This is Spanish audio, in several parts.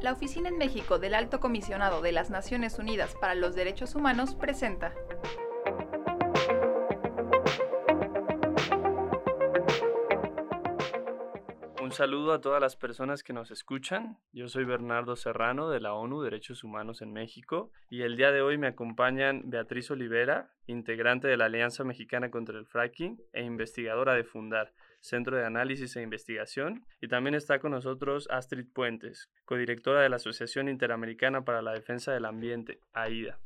La Oficina en México del Alto Comisionado de las Naciones Unidas para los Derechos Humanos presenta saludo a todas las personas que nos escuchan. Yo soy Bernardo Serrano de la ONU Derechos Humanos en México y el día de hoy me acompañan Beatriz Olivera, integrante de la Alianza Mexicana contra el Fracking e investigadora de Fundar, Centro de Análisis e Investigación, y también está con nosotros Astrid Puentes, codirectora de la Asociación Interamericana para la Defensa del Ambiente, AIDA.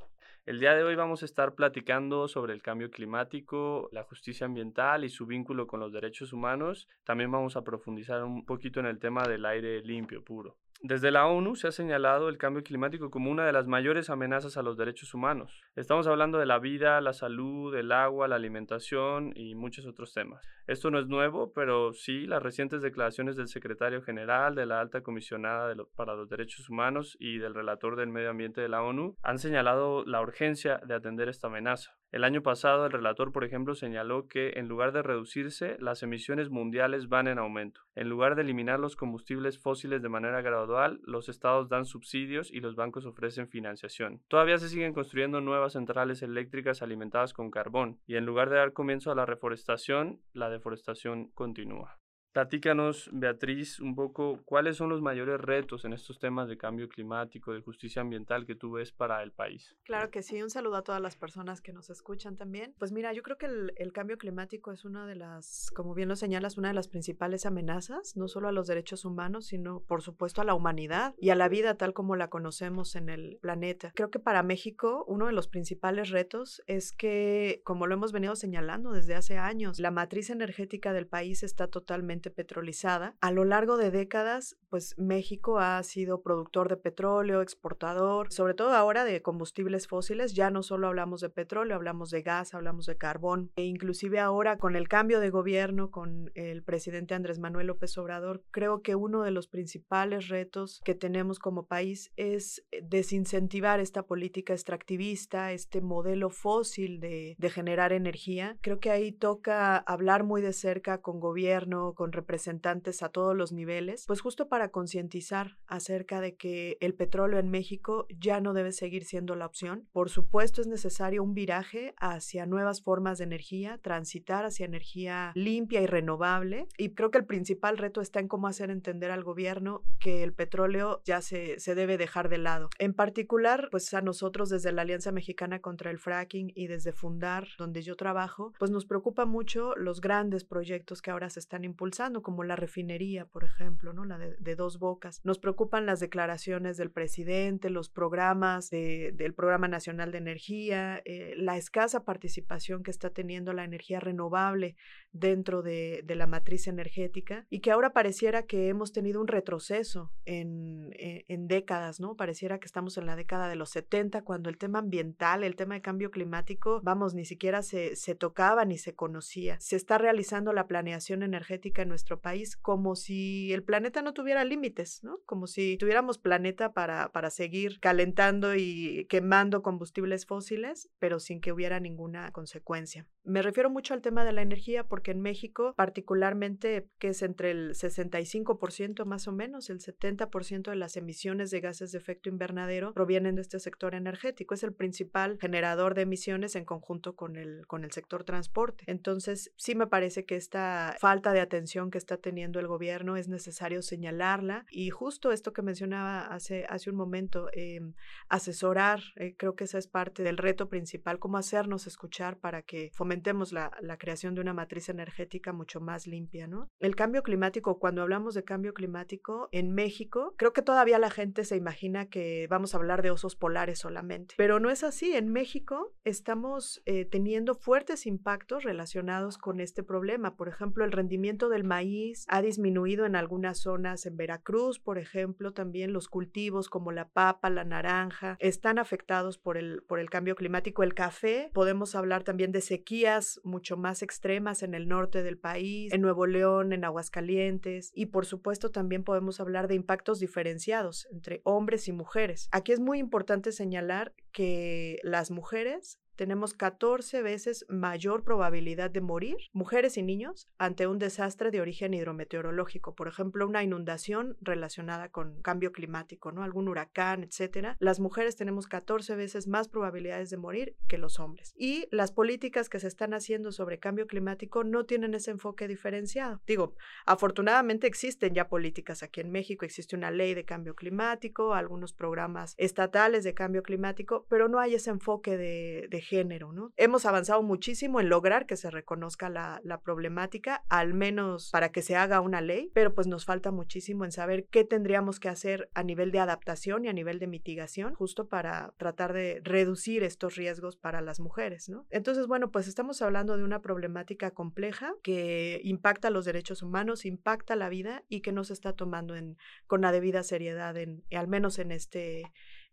El día de hoy vamos a estar platicando sobre el cambio climático, la justicia ambiental y su vínculo con los derechos humanos. También vamos a profundizar un poquito en el tema del aire limpio, puro. Desde la ONU se ha señalado el cambio climático como una de las mayores amenazas a los derechos humanos. Estamos hablando de la vida, la salud, el agua, la alimentación y muchos otros temas. Esto no es nuevo, pero sí las recientes declaraciones del secretario general, de la alta comisionada para los derechos humanos y del relator del medio ambiente de la ONU han señalado la urgencia de atender esta amenaza. El año pasado el relator, por ejemplo, señaló que en lugar de reducirse, las emisiones mundiales van en aumento. En lugar de eliminar los combustibles fósiles de manera gradual, los estados dan subsidios y los bancos ofrecen financiación. Todavía se siguen construyendo nuevas centrales eléctricas alimentadas con carbón, y en lugar de dar comienzo a la reforestación, la deforestación continúa. Platícanos, Beatriz, un poco cuáles son los mayores retos en estos temas de cambio climático, de justicia ambiental que tú ves para el país. Claro que sí, un saludo a todas las personas que nos escuchan también. Pues mira, yo creo que el, cambio climático es una de las, como bien lo señalas, una de las principales amenazas, no solo a los derechos humanos, sino por supuesto a la humanidad y a la vida tal como la conocemos en el planeta. Creo que para México uno de los principales retos es que, como lo hemos venido señalando desde hace años, la matriz energética del país está totalmente petrolizada. A lo largo de décadas, pues México ha sido productor de petróleo, exportador, sobre todo ahora de combustibles fósiles. Ya no solo hablamos de petróleo, hablamos de gas, hablamos de carbón. E inclusive ahora con el cambio de gobierno, con el presidente Andrés Manuel López Obrador, creo que uno de los principales retos que tenemos como país es eh, desincentivar esta política extractivista, este modelo fósil de, de generar energía. Creo que ahí toca hablar muy de cerca con gobierno, con representantes a todos los niveles, pues justo para concientizar acerca de que el petróleo en México ya no debe seguir siendo la opción. Por supuesto es necesario un viraje hacia nuevas formas de energía, transitar hacia energía limpia y renovable. Y creo que el principal reto está en cómo hacer entender al gobierno que el petróleo ya se, se debe dejar de lado. En particular, pues a nosotros desde la Alianza Mexicana contra el Fracking y desde Fundar, donde yo trabajo, pues nos preocupa mucho los grandes proyectos que ahora se están impulsando como la refinería, por ejemplo, ¿no? la de, dos bocas. Nos preocupan las declaraciones del presidente, los programas del Programa Nacional de Energía, eh, la escasa participación que está teniendo la energía renovable dentro de, la matriz energética y que ahora pareciera que hemos tenido un retroceso en, eh, en, décadas, ¿no? Pareciera que estamos en la década de los 70 cuando el tema ambiental, el tema de cambio climático, vamos, ni siquiera se, se tocaba ni se conocía. Se está realizando la planeación energética en nuestro país como si el planeta no tuviera límites, ¿no? Como si tuviéramos planeta para, para seguir calentando y quemando combustibles fósiles, pero sin que hubiera ninguna consecuencia. Me refiero mucho al tema de la energía porque en México, particularmente, que es entre el 65% más o menos, el 70% de las emisiones de gases de efecto invernadero provienen de este sector energético. Es el principal generador de emisiones en conjunto con el, con el sector transporte. Entonces, sí me parece que esta falta de atención que está teniendo el gobierno es necesario señalarla y justo esto que mencionaba hace, hace un momento, em, asesorar, eh, creo que esa es parte del reto principal, cómo hacernos escuchar para que fomentemos la, la, creación de una matriz energética mucho más limpia, ¿no? El cambio climático, cuando hablamos de cambio climático en México, creo que todavía la gente se imagina que vamos a hablar de osos polares solamente, pero no es así. En México estamos eh, teniendo fuertes impactos relacionados con este problema, por ejemplo, el rendimiento del maíz ha disminuido en algunas zonas en Veracruz, por ejemplo, también los cultivos como la papa, la naranja, están afectados por el, por el cambio climático. El café, podemos hablar también de sequías mucho más extremas en el norte del país, en Nuevo León, en Aguascalientes, y por supuesto también podemos hablar de impactos diferenciados entre hombres y mujeres. Aquí es muy importante señalar que las mujeres tenemos 14 veces mayor probabilidad de morir, mujeres y niños, ante un desastre de origen hidrometeorológico, por ejemplo, una inundación relacionada con cambio climático, ¿no? Algún huracán, etcétera. Las mujeres tenemos 14 veces más probabilidades de morir que los hombres. Y las políticas que se están haciendo sobre cambio climático no tienen ese enfoque diferenciado. Digo, afortunadamente existen ya políticas aquí en México, existe una ley de cambio climático, algunos programas estatales de cambio climático, pero no hay ese enfoque de, de género, ¿no? Hemos avanzado muchísimo en lograr que se reconozca la, problemática, al menos para que se haga una ley, pero pues nos falta muchísimo en saber qué tendríamos que hacer a nivel de adaptación y a nivel de mitigación, justo para tratar de reducir estos riesgos para las mujeres. Entonces, bueno, pues estamos hablando de una problemática compleja que impacta los derechos humanos, impacta la vida y que no se está tomando en, con la debida seriedad, en, al menos en este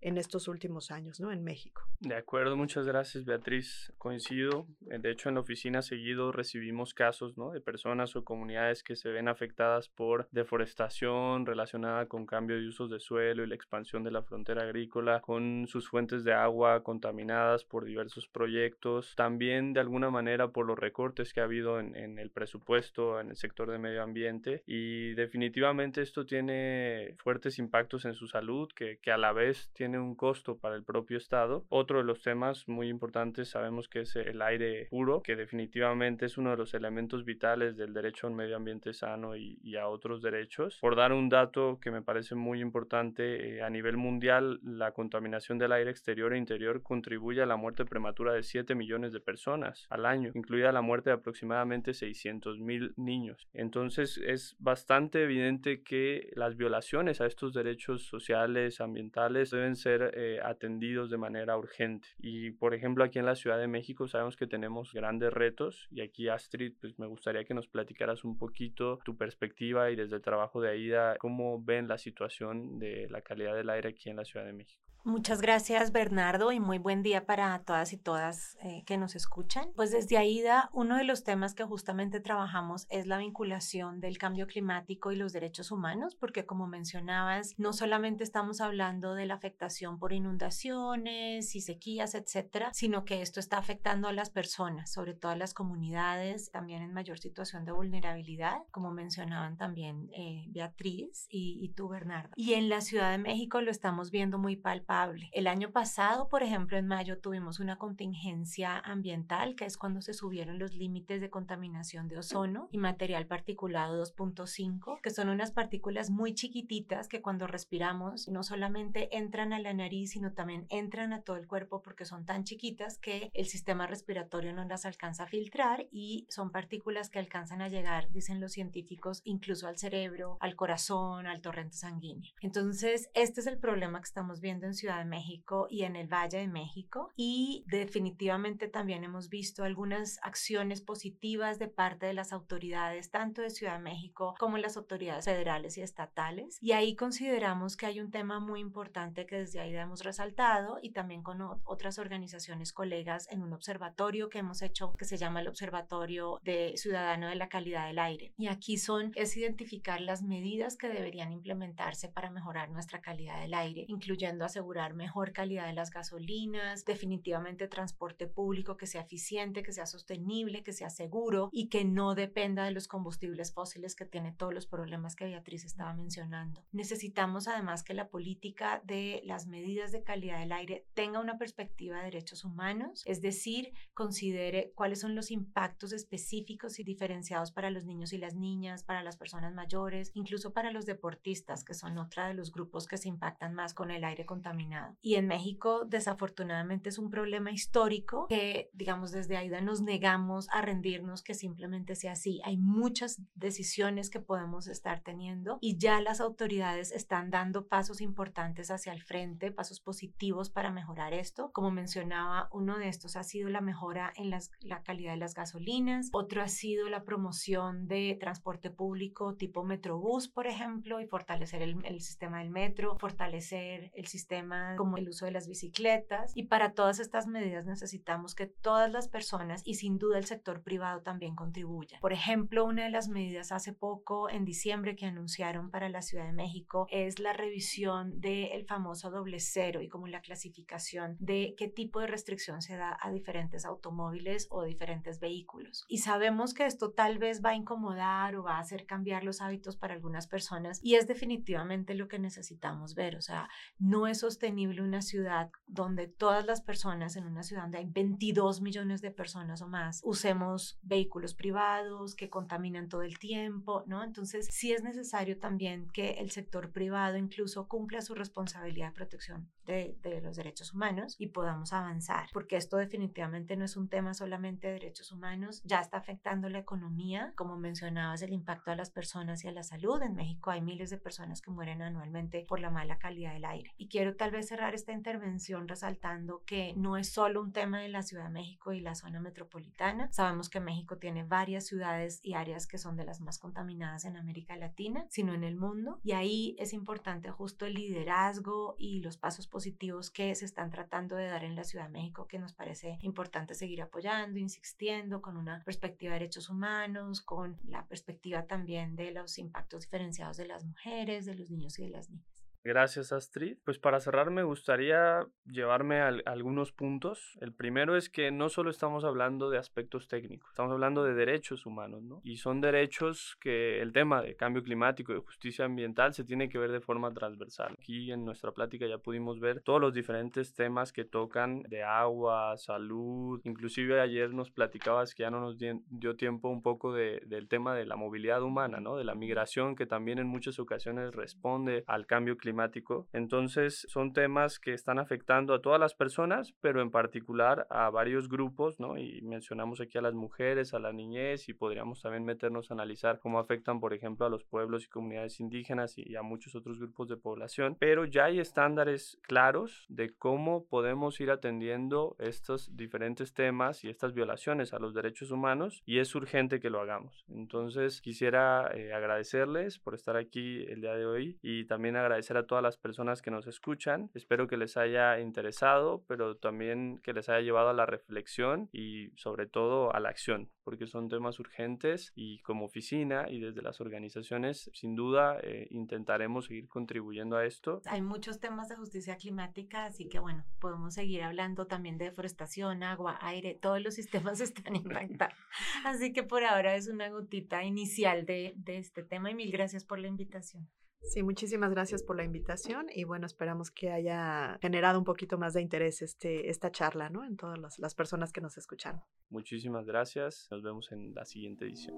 en estos últimos años, ¿no? En México. De acuerdo, muchas gracias Beatriz. Coincido. Eh, de hecho, en la oficina seguido recibimos casos, ¿no? De personas o comunidades que se ven afectadas por deforestación relacionada con cambio de usos de suelo y la expansión de la frontera agrícola, con sus fuentes de agua contaminadas por diversos proyectos, también de alguna manera por los recortes que ha habido en, en el presupuesto en el sector de medio ambiente y definitivamente esto tiene fuertes impactos en su salud que, que a la vez tiene tiene un costo para el propio Estado. Otro de los temas muy importantes sabemos que es el aire puro, que definitivamente es uno de los elementos vitales del derecho a un medio ambiente sano y, a otros derechos. Por dar un dato que me parece muy importante, eh, a nivel mundial la contaminación del aire exterior e interior contribuye a la muerte prematura de 7 millones de personas al año, incluida la muerte de aproximadamente 600 mil niños. Entonces es bastante evidente que las violaciones a estos derechos sociales, ambientales, deben ser eh, atendidos de manera urgente. Y por ejemplo, aquí en la Ciudad de México sabemos que tenemos grandes retos y aquí Astrid, pues me gustaría que nos platicaras un poquito tu perspectiva y desde el trabajo de AIDA, cómo ven la situación de la calidad del aire aquí en la Ciudad de México. Muchas gracias Bernardo y muy buen día para todas y todas eh, que nos escuchan. Pues desde AIDA, uno de los temas que justamente trabajamos es la vinculación del cambio climático y los derechos humanos, porque como mencionabas, no solamente estamos hablando de la afectación por inundaciones y sequías, etcétera, sino que esto está afectando a las personas, sobre todo a las comunidades, también en mayor situación de vulnerabilidad, como mencionaban también eh, Beatriz y, y tú, Bernardo. Y en la Ciudad de México lo estamos viendo muy palpable el año pasado, por ejemplo, en mayo tuvimos una contingencia ambiental, que es cuando se subieron los límites de contaminación de ozono y material particulado 2.5, que son unas partículas muy chiquititas que cuando respiramos no solamente entran a la nariz, sino también entran a todo el cuerpo porque son tan chiquitas que el sistema respiratorio no las alcanza a filtrar y son partículas que alcanzan a llegar, dicen los científicos, incluso al cerebro, al corazón, al torrente sanguíneo. Entonces, este es el problema que estamos viendo en Ciudad Ciudad de México y en el Valle de México y definitivamente también hemos visto algunas acciones positivas de parte de las autoridades tanto de Ciudad de México como las autoridades federales y estatales. Y ahí consideramos que hay un tema muy importante que desde ahí hemos resaltado y también con otras organizaciones colegas en un observatorio que hemos hecho que se llama el Observatorio de Ciudadano de la Calidad del Aire. Y aquí son es identificar las medidas que deberían implementarse para mejorar nuestra calidad del aire incluyendo asegurar mejor calidad de las gasolinas, definitivamente transporte público que sea eficiente, que sea sostenible, que sea seguro y que no dependa de los combustibles fósiles que tiene todos los problemas que Beatriz estaba mencionando. Necesitamos además que la política de las medidas de calidad del aire tenga una perspectiva de derechos humanos, es decir, considere cuáles son los impactos específicos y diferenciados para los niños y las niñas, para las personas mayores, incluso para los deportistas, que son otra de los grupos que se impactan más con el aire contaminado y en México, desafortunadamente, es un problema histórico que, digamos, desde AIDA nos negamos a rendirnos que simplemente sea así. Hay muchas decisiones que podemos estar teniendo y ya las autoridades están dando pasos importantes hacia el frente, pasos positivos para mejorar esto. Como mencionaba, uno de estos ha sido la mejora en las, la calidad de las gasolinas, otro ha sido la promoción de transporte público tipo Metrobús, por ejemplo, y fortalecer el, el sistema del metro, fortalecer el sistema temas como el uso de las bicicletas y para todas estas medidas necesitamos que todas las personas y sin duda el sector privado también contribuyan. Por ejemplo, una de las medidas hace poco, en diciembre, que anunciaron para la Ciudad de México es la revisión del famoso doble cero y como la clasificación de qué tipo de restricción se da a diferentes automóviles o diferentes vehículos. Y sabemos que esto tal vez va a incomodar o va a hacer cambiar los hábitos para algunas personas y es definitivamente lo que necesitamos ver. O sea, no es sostenible una ciudad donde todas las personas, en una ciudad donde hay 22 millones de personas o más, usemos vehículos privados que contaminan todo el tiempo, ¿no? Entonces, sí es necesario también que el sector privado incluso cumpla su responsabilidad de protección de, de los derechos humanos y podamos avanzar, porque esto definitivamente no es un tema solamente de derechos humanos, ya está afectando la economía, como mencionabas, el impacto a las personas y a la salud. En México hay miles de personas que mueren anualmente por la mala calidad del aire. Y quiero tal vez cerrar esta intervención resaltando que no es solo un tema de la Ciudad de México y la zona metropolitana. Sabemos que México tiene varias ciudades y áreas que son de las más contaminadas en América Latina, sino en el mundo. Y ahí es importante justo el liderazgo y los pasos positivos que se están tratando de dar en la Ciudad de México, que nos parece importante seguir apoyando, insistiendo con una perspectiva de derechos humanos, con la perspectiva también de los impactos diferenciados de las mujeres, de los niños y de las niñas. Gracias, Astrid. Pues para cerrar me gustaría llevarme a, algunos puntos. El primero es que no solo estamos hablando de aspectos técnicos, estamos hablando de derechos humanos, ¿no? Y son derechos que el tema de cambio climático, de justicia ambiental, se tiene que ver de forma transversal. Aquí en nuestra plática ya pudimos ver todos los diferentes temas que tocan de agua, salud, inclusive ayer nos platicabas que ya no nos dio tiempo un poco de, del tema de la movilidad humana, ¿no? De la migración que también en muchas ocasiones responde al cambio climático entonces son temas que están afectando a todas las personas, pero en particular a varios grupos, ¿no? Y mencionamos aquí a las mujeres, a la niñez y podríamos también meternos a analizar cómo afectan, por ejemplo, a los pueblos y comunidades indígenas y a muchos otros grupos de población. Pero ya hay estándares claros de cómo podemos ir atendiendo estos diferentes temas y estas violaciones a los derechos humanos y es urgente que lo hagamos. Entonces quisiera eh, agradecerles por estar aquí el día de hoy y también agradecer a todas las personas que nos escuchan. Espero que les haya interesado, pero también que les haya llevado a la reflexión y sobre todo a la acción, porque son temas urgentes y como oficina y desde las organizaciones, sin duda, eh, intentaremos seguir contribuyendo a esto. Hay muchos temas de justicia climática, así que bueno, podemos seguir hablando también de deforestación, agua, aire, todos los sistemas están impactados. Así que por ahora es una gotita inicial de, de este tema y mil gracias por la invitación. Sí, muchísimas gracias por la invitación y bueno, esperamos que haya generado un poquito más de interés este, esta charla, ¿no? En todas las, las personas que nos escucharon. Muchísimas gracias, nos vemos en la siguiente edición.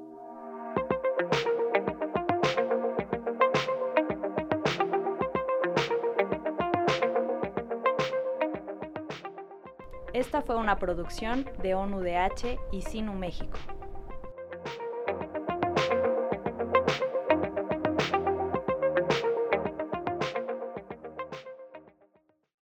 Esta fue una producción de ONUDH y SINU México.